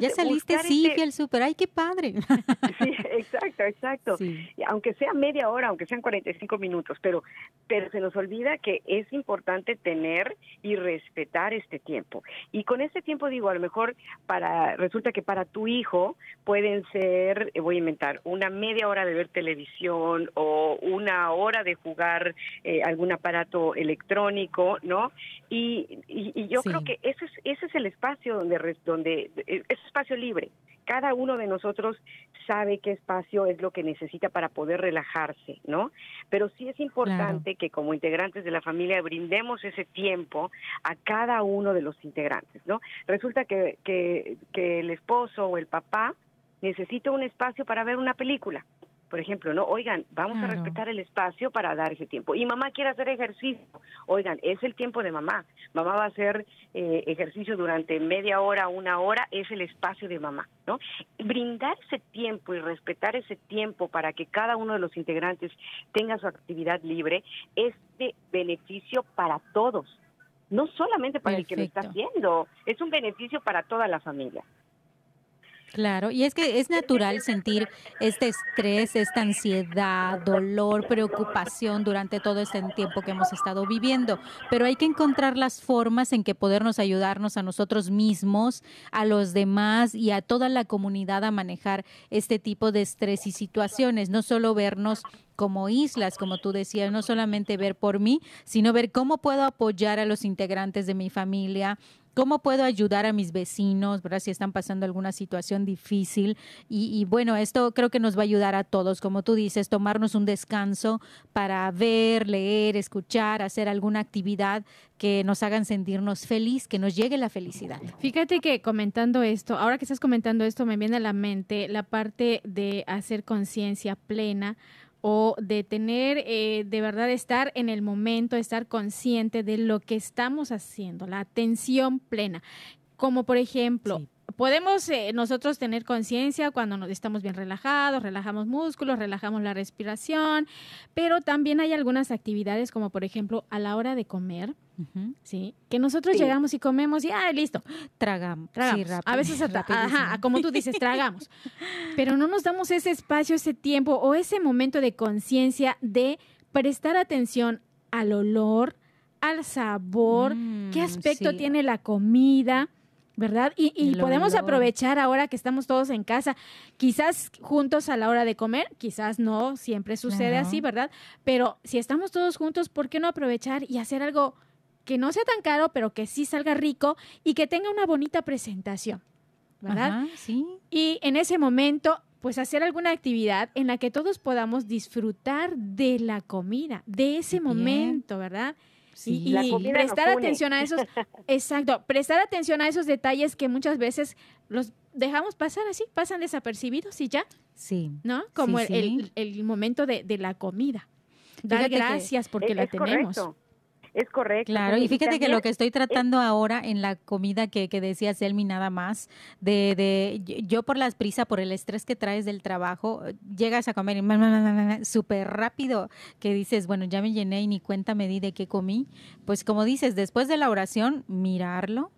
ya saliste, sí, este... al súper, ay, qué padre. (laughs) sí, exacto, exacto. Aunque sea media hora, aunque sean 45 minutos, pero, pero se nos olvida que es importante tener y respetar este tiempo. Y con este tiempo digo, a lo mejor para resulta que para tu hijo pueden ser, eh, voy a inventar, una media hora de ver televisión o una hora de jugar eh, algún aparato electrónico, ¿no? Y, y, yo creo que ese es, ese es el espacio donde, donde de, es espacio libre. Cada uno de nosotros sabe qué espacio es lo que necesita para poder relajarse, ¿no? Pero sí es importante que como integrantes de la familia brindemos ese tiempo a cada uno de los integrantes, ¿no? Resulta que, que, que el esposo o el papá necesita un espacio para ver una película por ejemplo, ¿no? Oigan, vamos a respetar el espacio para dar ese tiempo. Y mamá quiere hacer ejercicio. Oigan, es el tiempo de mamá. Mamá va a hacer eh, ejercicio durante media hora, una hora, es el espacio de mamá, ¿no? Brindar ese tiempo y respetar ese tiempo para que cada uno de los integrantes tenga su actividad libre es de beneficio para todos. No solamente para el que lo está haciendo, es un beneficio para toda la familia. Claro, y es que es natural sentir este estrés, esta ansiedad, dolor, preocupación durante todo este tiempo que hemos estado viviendo, pero hay que encontrar las formas en que podernos ayudarnos a nosotros mismos, a los demás y a toda la comunidad a manejar este tipo de estrés y situaciones, no solo vernos como islas, como tú decías, no solamente ver por mí, sino ver cómo puedo apoyar a los integrantes de mi familia, ¿Cómo puedo ayudar a mis vecinos, ¿verdad? si están pasando alguna situación difícil? Y, bueno, esto creo que nos va a ayudar a todos, como tú dices, tomarnos un descanso para ver, leer, escuchar, hacer alguna actividad que nos hagan sentirnos feliz, que nos llegue la felicidad. Fíjate que comentando esto, ahora que estás comentando esto, me viene a la mente la parte de hacer conciencia plena o de tener, eh, de verdad, estar en el momento, estar consciente de lo que estamos haciendo, la atención plena. Como por ejemplo, podemos eh, nosotros tener conciencia cuando nos estamos bien relajados, relajamos músculos, relajamos la respiración, pero también hay algunas actividades como por ejemplo a la hora de comer, ¿sí? Que nosotros llegamos y comemos y, ah, listo. Tragamos. a veces, ajá, como tú dices, tragamos. (laughs) Pero no nos damos ese espacio, ese tiempo o ese momento de conciencia de prestar atención al olor, al sabor, qué mm, aspecto tiene la comida. ¿Verdad? Y, podemos aprovechar ahora que estamos todos en casa, quizás juntos a la hora de comer, quizás no, siempre sucede así, ¿verdad? Pero si estamos todos juntos, ¿por qué no aprovechar y hacer algo que no sea tan caro, pero que sí salga rico y que tenga una bonita presentación, ¿verdad? sí. Y en ese momento, pues hacer alguna actividad en la que todos podamos disfrutar de la comida, de ese momento, ¿verdad? Sí, y, prestar atención a esos, (laughs) exacto, prestar atención a esos detalles que muchas veces los dejamos pasar así, pasan desapercibidos y ya. Sí. ¿No? Como el, el, momento de, de, la comida. Dar gracias porque la tenemos. Es correcto. Claro, y fíjate que lo que estoy tratando ahora en la comida que, que decía Selmi nada más, de, de yo por las prisa, por el estrés que traes del trabajo, llegas a comer y súper rápido que dices, bueno, ya me llené y ni cuenta me di de qué comí. Pues como dices, después de la oración, mirarlo,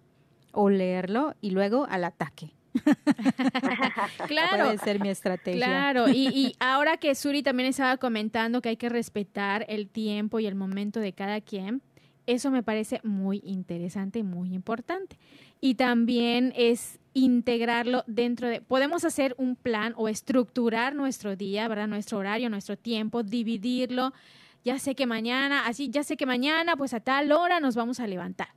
olerlo y luego al ataque. (laughs) claro. Puede ser mi estrategia. Claro, y, y, ahora que Suri también estaba comentando que hay que respetar el tiempo y el momento de cada quien, eso me parece muy interesante y muy importante. Y también es integrarlo dentro de, podemos hacer un plan o estructurar nuestro día, ¿verdad? Nuestro horario, nuestro tiempo, dividirlo. Ya sé que mañana, así, ya sé que mañana, pues a tal hora nos vamos a levantar.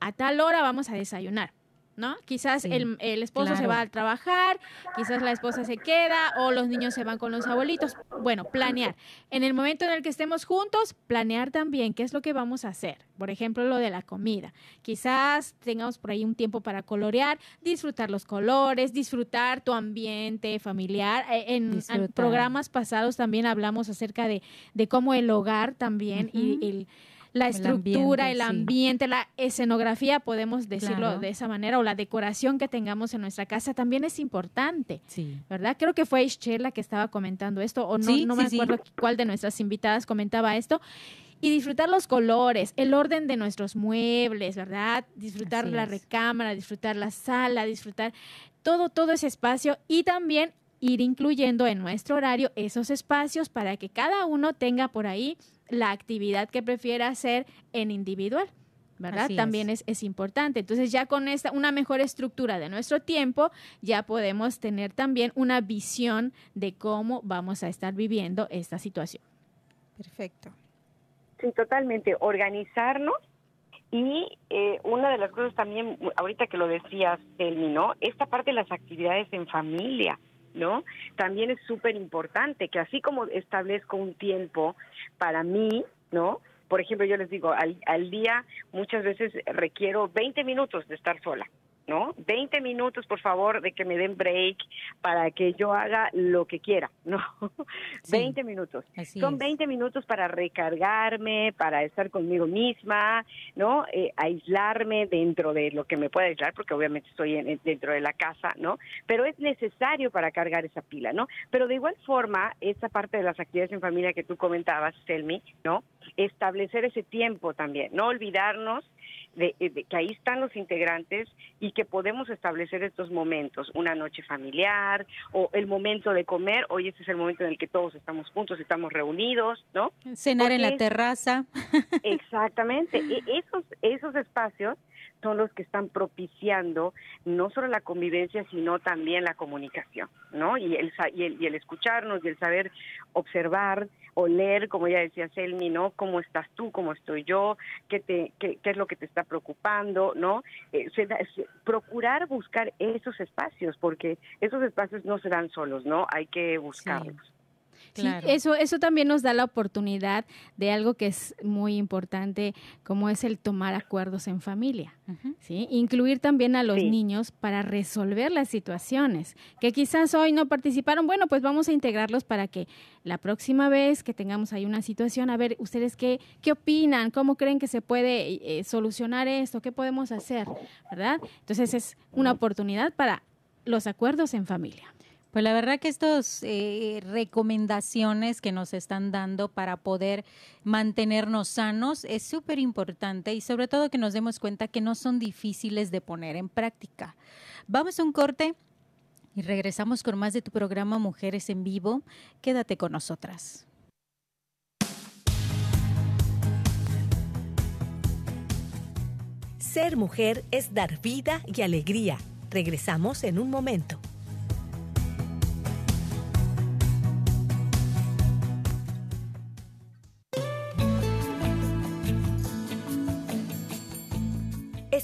A tal hora vamos a desayunar ¿no? Quizás el, esposo se va a trabajar, quizás la esposa se queda o los niños se van con los abuelitos. Bueno, planear. En el momento en el que estemos juntos, planear también qué es lo que vamos a hacer. Por ejemplo, lo de la comida. Quizás tengamos por ahí un tiempo para colorear, disfrutar los colores, disfrutar tu ambiente familiar. E, en, programas pasados también hablamos acerca de, de cómo el hogar también y el la estructura, el ambiente, la escenografía, podemos decirlo de esa manera, o la decoración que tengamos en nuestra casa también es importante, sí. ¿verdad? Creo que fue la que estaba comentando esto, o no, no me acuerdo cuál de nuestras invitadas comentaba esto. Y disfrutar los colores, el orden de nuestros muebles, ¿verdad? Disfrutar la recámara, disfrutar la sala, disfrutar todo, todo ese espacio y también ir incluyendo en nuestro horario esos espacios para que cada uno tenga por ahí la actividad que prefiera hacer en individual. ¿verdad? También es. Es, importante. Entonces ya con esta, una mejor estructura de nuestro tiempo, ya podemos tener también una visión de cómo vamos a estar viviendo esta situación. Perfecto. Sí, totalmente. Organizarnos y eh, una de las cosas también, ahorita que lo decías, Selmi, ¿no? Esta parte de las actividades en familia. ¿No? También es súper importante que así como establezco un tiempo para mí, ¿no? Por ejemplo, yo les digo, al, al día muchas veces requiero 20 minutos de estar sola, ¿no? 20 minutos, por favor, de que me den break para que yo haga lo que quiera, ¿no? 20 minutos. Son 20 minutos para recargarme, para estar conmigo misma, ¿no? Eh, aislarme dentro de lo que me pueda aislar, porque obviamente estoy dentro de la casa, ¿no? Pero es necesario para cargar esa pila, ¿no? Pero de igual forma, esa parte de las actividades en familia que tú comentabas, Selmi, ¿no? Establecer ese tiempo también, no olvidarnos de, que ahí están los integrantes y que podemos establecer estos momentos, una noche familiar o el momento de comer, hoy este es el momento en el que todos estamos juntos, estamos reunidos, ¿no? Cenar en la terraza. (laughs) Exactamente, e, esos, esos espacios son los que están propiciando no solo la convivencia, sino también la comunicación, ¿no? Y el, y el, y el escucharnos y el saber observar, oler, como ya decía Selmi, ¿no? ¿Cómo estás tú? ¿Cómo estoy yo? ¿Qué, te, qué, qué es lo que te está preocupando? ¿No? Eh, procurar buscar esos espacios, porque esos espacios no se dan solos, ¿no? Hay que buscarlos eso, eso también nos da la oportunidad de algo que es muy importante, como es el tomar acuerdos en familia. ¿sí? Incluir también a los niños para resolver las situaciones, que quizás hoy no participaron, bueno, pues vamos a integrarlos para que la próxima vez que tengamos ahí una situación, a ver, ustedes qué, qué opinan, cómo creen que se puede eh, solucionar esto, qué podemos hacer, ¿verdad? Entonces es una oportunidad para los acuerdos en familia. Pues la verdad que estas eh, recomendaciones que nos están dando para poder mantenernos sanos es súper importante y sobre todo que nos demos cuenta que no son difíciles de poner en práctica. Vamos a un corte y regresamos con más de tu programa Mujeres en Vivo. Quédate con nosotras. Ser mujer es dar vida y alegría. Regresamos en un momento.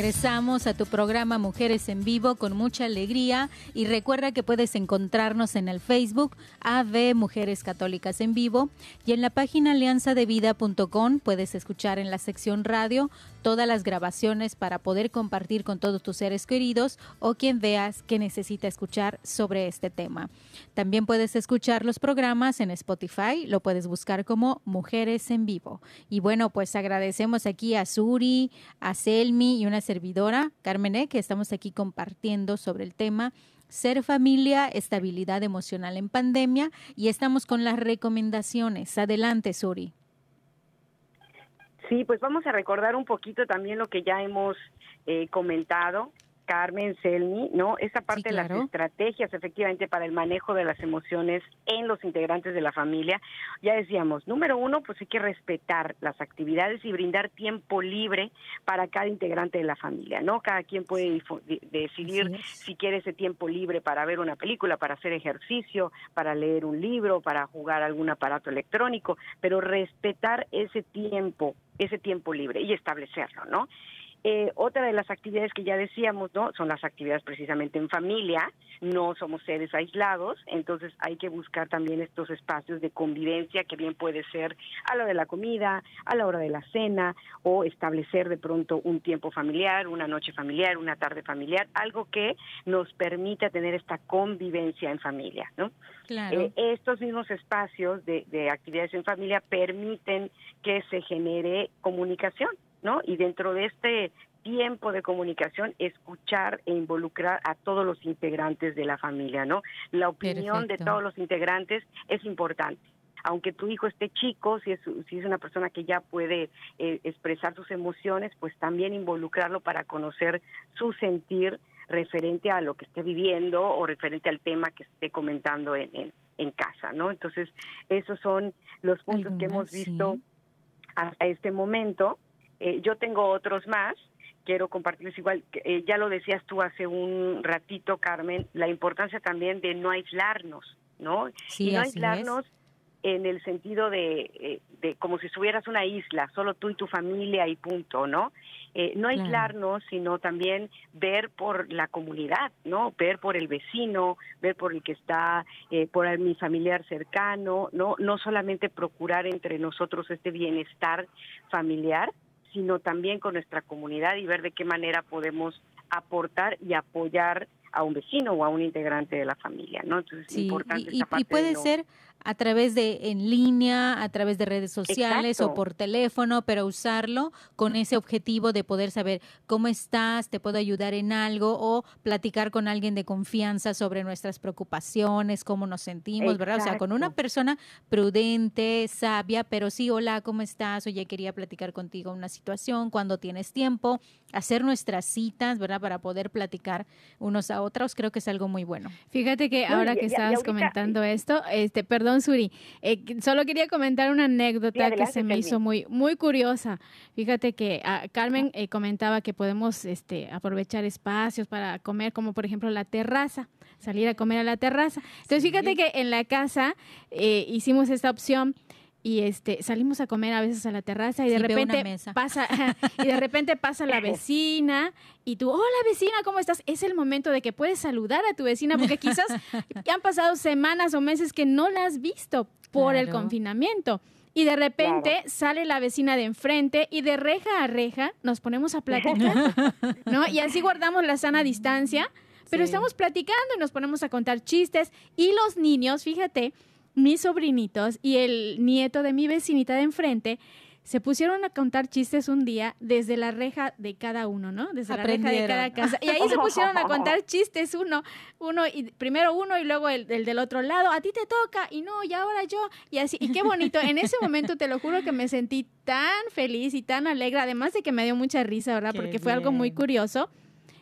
Regresamos a tu programa Mujeres en Vivo con mucha alegría. Y recuerda que puedes encontrarnos en el Facebook AV Mujeres Católicas en Vivo y en la página alianzadevida.com puedes escuchar en la sección radio todas las grabaciones para poder compartir con todos tus seres queridos o quien veas que necesita escuchar sobre este tema. También puedes escuchar los programas en Spotify, lo puedes buscar como Mujeres en Vivo. Y bueno, pues agradecemos aquí a Suri, a Selmi y una servidora, Carmen e, que estamos aquí compartiendo sobre el tema ser familia, estabilidad emocional en pandemia y estamos con las recomendaciones. Adelante, Suri. Sí, pues vamos a recordar un poquito también lo que ya hemos eh, comentado Carmen, Selmi, ¿no? Esa parte de las estrategias efectivamente para el manejo de las emociones en los integrantes de la familia. Ya decíamos, número uno, pues hay que respetar las actividades y brindar tiempo libre para cada integrante de la familia, ¿no? Cada quien puede decidir si quiere ese tiempo libre para ver una película, para hacer ejercicio, para leer un libro, para jugar algún aparato electrónico, pero respetar ese tiempo, ese tiempo libre y establecerlo, ¿no? Eh, otra de las actividades que ya decíamos, ¿no? Son las actividades precisamente en familia, no somos seres aislados, entonces hay que buscar también estos espacios de convivencia que bien puede ser a la hora de la comida, a la hora de la cena o establecer de pronto un tiempo familiar, una noche familiar, una tarde familiar, algo que nos permita tener esta convivencia en familia, ¿no? Eh, estos mismos espacios de, de actividades en familia permiten que se genere comunicación, ¿no? Y dentro de este tiempo de comunicación, escuchar e involucrar a todos los integrantes de la familia, ¿no? La opinión de todos los integrantes es importante aunque tu hijo esté chico, si es, si es una persona que ya puede eh, expresar sus emociones, pues también involucrarlo para conocer su sentir referente a lo que esté viviendo o referente al tema que esté comentando en, en, casa, ¿no? Entonces, esos son los puntos que hemos visto hasta este momento. Eh, yo tengo otros más, quiero compartirles igual, eh, ya lo decías tú hace un ratito, Carmen, la importancia también de no aislarnos, ¿no? Sí, no aislarnos en el sentido de, eh, de como si estuvieras una isla, solo tú y tu familia y punto, ¿no? Eh, no aislarnos, sino también ver por la comunidad, ¿no? Ver por el vecino, ver por el que está, eh, por mi familiar cercano, ¿no? No solamente procurar entre nosotros este bienestar familiar, sino también con nuestra comunidad y ver de qué manera podemos aportar y apoyar a un vecino o a un integrante de la familia, ¿no? Entonces es importante y, y puede ser a través de en línea, a través de redes sociales o por teléfono, pero usarlo con ese objetivo de poder saber cómo estás, te puedo ayudar en algo o platicar con alguien de confianza sobre nuestras preocupaciones, cómo nos sentimos, ¿verdad? O sea, con una persona prudente, sabia, pero sí, hola, ¿cómo estás? Oye, quería platicar contigo una situación, cuando tienes tiempo, hacer nuestras citas, ¿verdad? Para poder platicar unos a otros, creo que es algo muy bueno. Fíjate que ahora que estabas comentando esto, este, perdón, Suri. Eh, solo quería comentar una anécdota que se me hizo muy, muy curiosa. Fíjate que ah, Carmen eh, comentaba que podemos este, aprovechar espacios para comer, como por ejemplo la terraza, salir a comer a la terraza. Entonces, fíjate que en la casa eh, hicimos esta opción y este salimos a comer a veces a la terraza y de repente pasa (laughs) y de repente pasa la (laughs) vecina y tú, hola vecina, ¿cómo estás? Es el momento de que puedes saludar a tu vecina porque quizás (laughs) ya han pasado semanas o meses que no la has visto por el confinamiento. Y de repente sale la vecina de enfrente y de reja a reja nos ponemos a platicar, ¿no? Y así guardamos la sana distancia, pero estamos platicando y nos ponemos a contar chistes y los niños, fíjate, mis sobrinitos y el nieto de mi vecinita de enfrente se pusieron a contar chistes un día desde la reja de cada uno, ¿no? Desde la reja de cada casa. Y ahí se pusieron a contar (laughs) chistes uno, uno y primero uno y luego el, del otro lado. A ti te toca y no, y ahora yo. Y así, y qué bonito. En ese momento te lo juro que me sentí tan feliz y tan alegre, además de que me dio mucha risa, ¿verdad? Porque fue algo muy curioso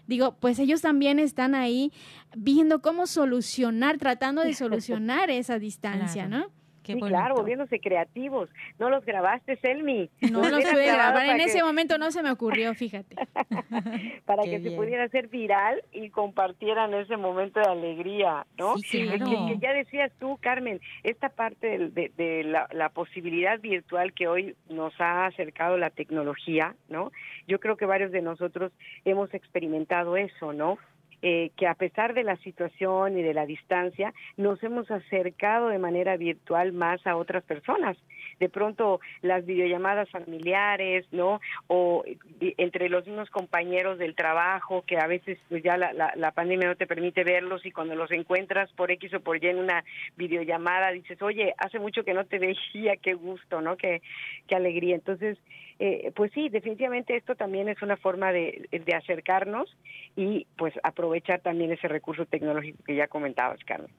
digo, pues ellos también están ahí viendo cómo solucionar, tratando de (laughs) solucionar esa distancia, ¿no? Sí, claro, volviéndose creativos. No los grabaste, Selmi. No los pude grabar, en ese momento no se me ocurrió, fíjate. (laughs) para que se pudiera hacer viral y compartieran ese momento de alegría, ¿no? Sí, claro. que, ya decías tú, Carmen, esta parte de, la, la, posibilidad virtual que hoy nos ha acercado la tecnología, ¿no? Yo creo que varios de nosotros hemos experimentado eso, ¿no? Eh, que a pesar de la situación y de la distancia, nos hemos acercado de manera virtual más a otras personas. De pronto las videollamadas familiares, ¿no? O eh, entre los mismos compañeros del trabajo, que a veces pues ya la, la, pandemia no te permite verlos y cuando los encuentras por X o por Y en una videollamada dices, oye, hace mucho que no te veía, qué gusto, ¿no? Qué, qué alegría. Entonces, eh, pues sí, definitivamente esto también es una forma de, de acercarnos y pues aprovechar también ese recurso tecnológico que ya comentabas, Carmen.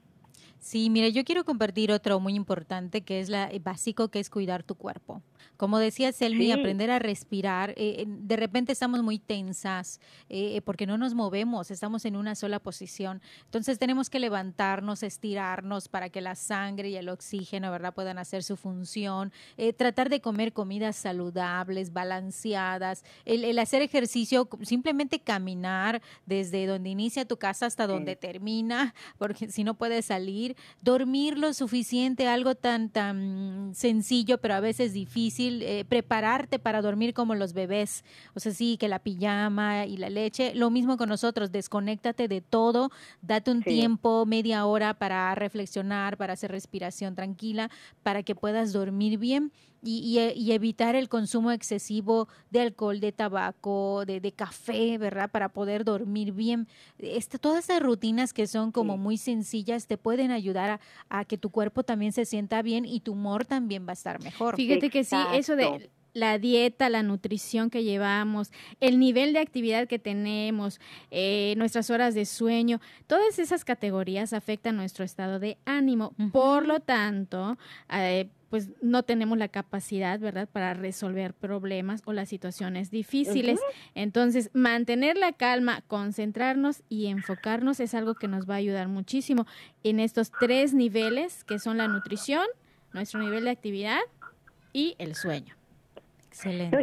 Sí, mira, yo quiero compartir otro muy importante que es la eh, básico, que es cuidar tu cuerpo. Como decía Selmi, aprender a respirar. Eh, de repente estamos muy tensas eh, porque no nos movemos, estamos en una sola posición. Entonces tenemos que levantarnos, estirarnos para que la sangre y el oxígeno, ¿verdad?, puedan hacer su función. tratar de comer comidas saludables, balanceadas. El, hacer ejercicio, simplemente caminar desde donde inicia tu casa hasta donde termina, (laughs) porque si no puedes salir dormir lo suficiente, algo tan, tan sencillo, pero a veces difícil, eh, prepararte para dormir como los bebés. O sea, sí, que la pijama y la leche, lo mismo con nosotros, desconéctate de todo, date un tiempo, media hora para reflexionar, para hacer respiración tranquila, para que puedas dormir bien y, y, evitar el consumo excesivo de alcohol, de tabaco, de, de café, ¿verdad? Para poder dormir bien. Este, todas esas rutinas que son como muy sencillas te pueden ayudar a, a, que tu cuerpo también se sienta bien y tu humor también va a estar mejor. Fíjate que sí, eso de la dieta, la nutrición que llevamos, el nivel de actividad que tenemos, eh, nuestras horas de sueño, todas esas categorías afectan nuestro estado de ánimo. Por lo tanto, eh, pues no tenemos la capacidad, ¿verdad?, para resolver problemas o las situaciones difíciles. Entonces, mantener la calma, concentrarnos y enfocarnos es algo que nos va a ayudar muchísimo en estos tres niveles que son la nutrición, nuestro nivel de actividad y el sueño.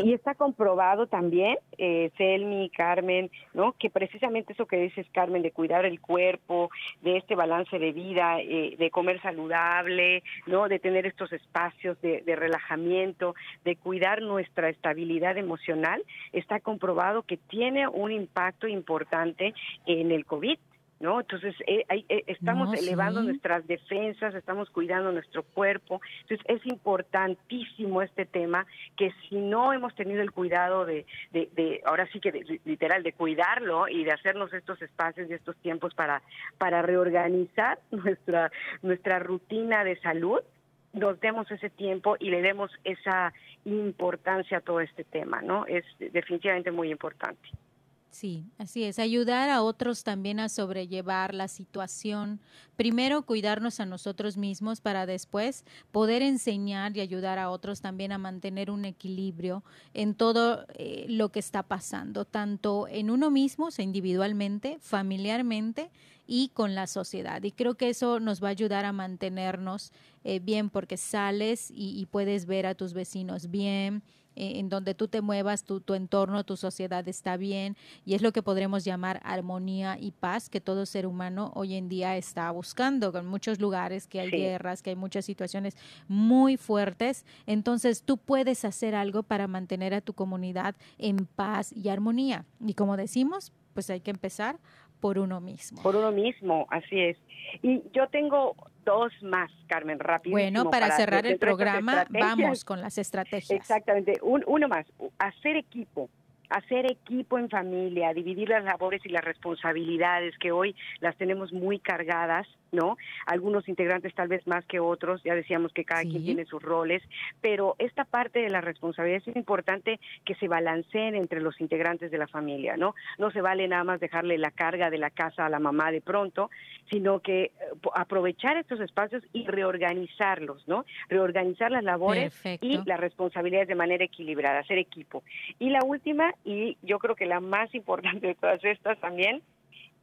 Y está comprobado también, eh, Selmi, Carmen, ¿no? Que precisamente eso que dices, Carmen, de cuidar el cuerpo, de este balance de vida, eh, de comer saludable, ¿no? De tener estos espacios de, de relajamiento, de cuidar nuestra estabilidad emocional, está comprobado que tiene un impacto importante en el COVID. ¿No? Entonces, eh, eh, estamos elevando nuestras defensas, estamos cuidando nuestro cuerpo. Entonces, es importantísimo este tema que si no hemos tenido el cuidado de, de, ahora sí que literal, de cuidarlo y de hacernos estos espacios y estos tiempos para, para reorganizar (laughs) nuestra, nuestra rutina de salud, nos demos ese tiempo y le demos esa importancia a todo este tema, ¿no? Es definitivamente muy importante. Sí, así es, ayudar a otros también a sobrellevar la situación. Primero cuidarnos a nosotros mismos para después poder enseñar y ayudar a otros también a mantener un equilibrio en todo eh, lo que está pasando, tanto en uno mismo, individualmente, familiarmente y con la sociedad. Y creo que eso nos va a ayudar a mantenernos eh, bien porque sales y puedes ver a tus vecinos bien en donde tú te muevas, tu, tu entorno, tu sociedad está bien y es lo que podremos llamar armonía y paz que todo ser humano hoy en día está buscando. En muchos lugares que hay guerras, que hay muchas situaciones muy fuertes, entonces tú puedes hacer algo para mantener a tu comunidad en paz y armonía. Y como decimos, pues hay que empezar por uno mismo. Por uno mismo, así es. Y yo tengo dos más, Carmen, rápido. Bueno, para, cerrar el programa, vamos con las estrategias. Exactamente, uno más, hacer equipo hacer equipo en familia, dividir las labores y las responsabilidades que hoy las tenemos muy cargadas, ¿no? Algunos integrantes tal vez más que otros, ya decíamos que cada quien tiene sus roles, pero esta parte de la responsabilidad es importante que se balanceen entre los integrantes de la familia, ¿no? No se vale nada más dejarle la carga de la casa a la mamá de pronto, sino que eh, aprovechar estos espacios y reorganizarlos, ¿no? Reorganizar las labores y las responsabilidades de manera equilibrada, hacer equipo. Y la última, y yo creo que la más importante de todas estas también,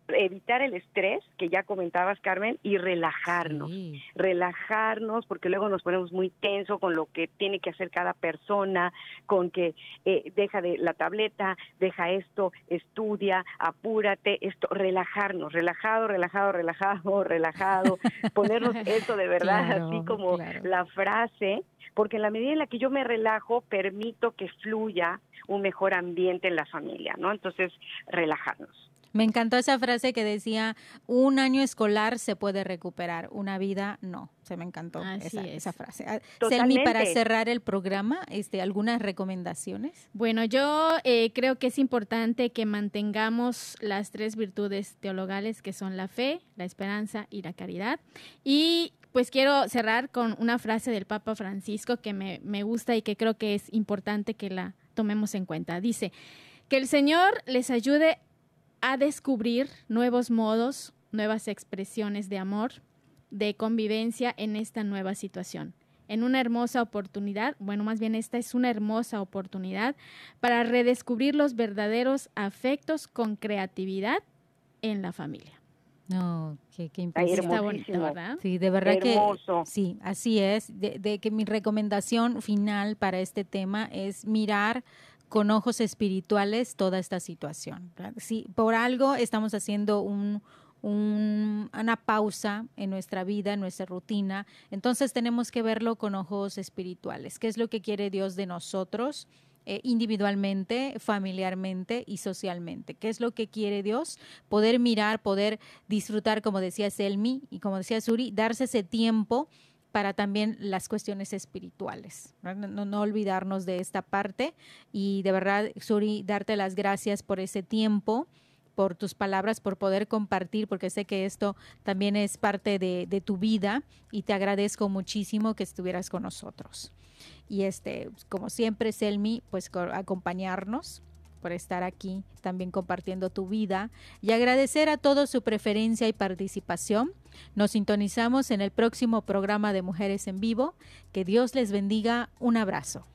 evitar el estrés que ya comentabas Carmen y relajarnos. Relajarnos porque luego nos ponemos muy tenso con lo que tiene que hacer cada persona con que eh, deja de la tableta deja esto estudia apúrate esto relajarnos. Relajado relajado relajado (laughs) relajado. Ponernos esto de verdad así como la frase porque en la medida en la que yo me relajo permito que fluya un mejor ambiente en la familia no entonces relajarnos me encantó esa frase que decía, un año escolar se puede recuperar, una vida no. Se me encantó esa, frase. Ah, Selmi, para cerrar el programa, este, ¿algunas recomendaciones? Bueno, yo eh, creo que es importante que mantengamos las tres virtudes teologales que son la fe, la esperanza y la caridad. Y pues quiero cerrar con una frase del Papa Francisco que me, me gusta y que creo que es importante que la tomemos en cuenta. Dice, que el Señor les ayude a descubrir nuevos modos, nuevas expresiones de amor, de convivencia en esta nueva situación. En una hermosa oportunidad, bueno, más bien esta es una hermosa oportunidad para redescubrir los verdaderos afectos con creatividad en la familia. No, qué, qué Está bonito, ¿verdad? Sí, de verdad que sí, así es. de que mi recomendación final para este tema es mirar con ojos espirituales toda esta situación. Si por algo estamos haciendo un, una pausa en nuestra vida, en nuestra rutina, entonces tenemos que verlo con ojos espirituales. ¿Qué es lo que quiere Dios de nosotros? Eh, individualmente, familiarmente y socialmente. ¿Qué es lo que quiere Dios? Poder mirar, poder disfrutar, como decía Selmi y como decía Suri, darse ese tiempo para también las cuestiones espirituales. No, no, olvidarnos de esta parte y de verdad, Suri, darte las gracias por ese tiempo por tus palabras, por poder compartir, porque sé que esto también es parte de, de tu vida y te agradezco muchísimo que estuvieras con nosotros. Y este, como siempre, Selmi, pues acompañarnos por estar aquí también compartiendo tu vida y agradecer a todos su preferencia y participación. Nos sintonizamos en el próximo programa de Mujeres en Vivo. Que Dios les bendiga. Un abrazo.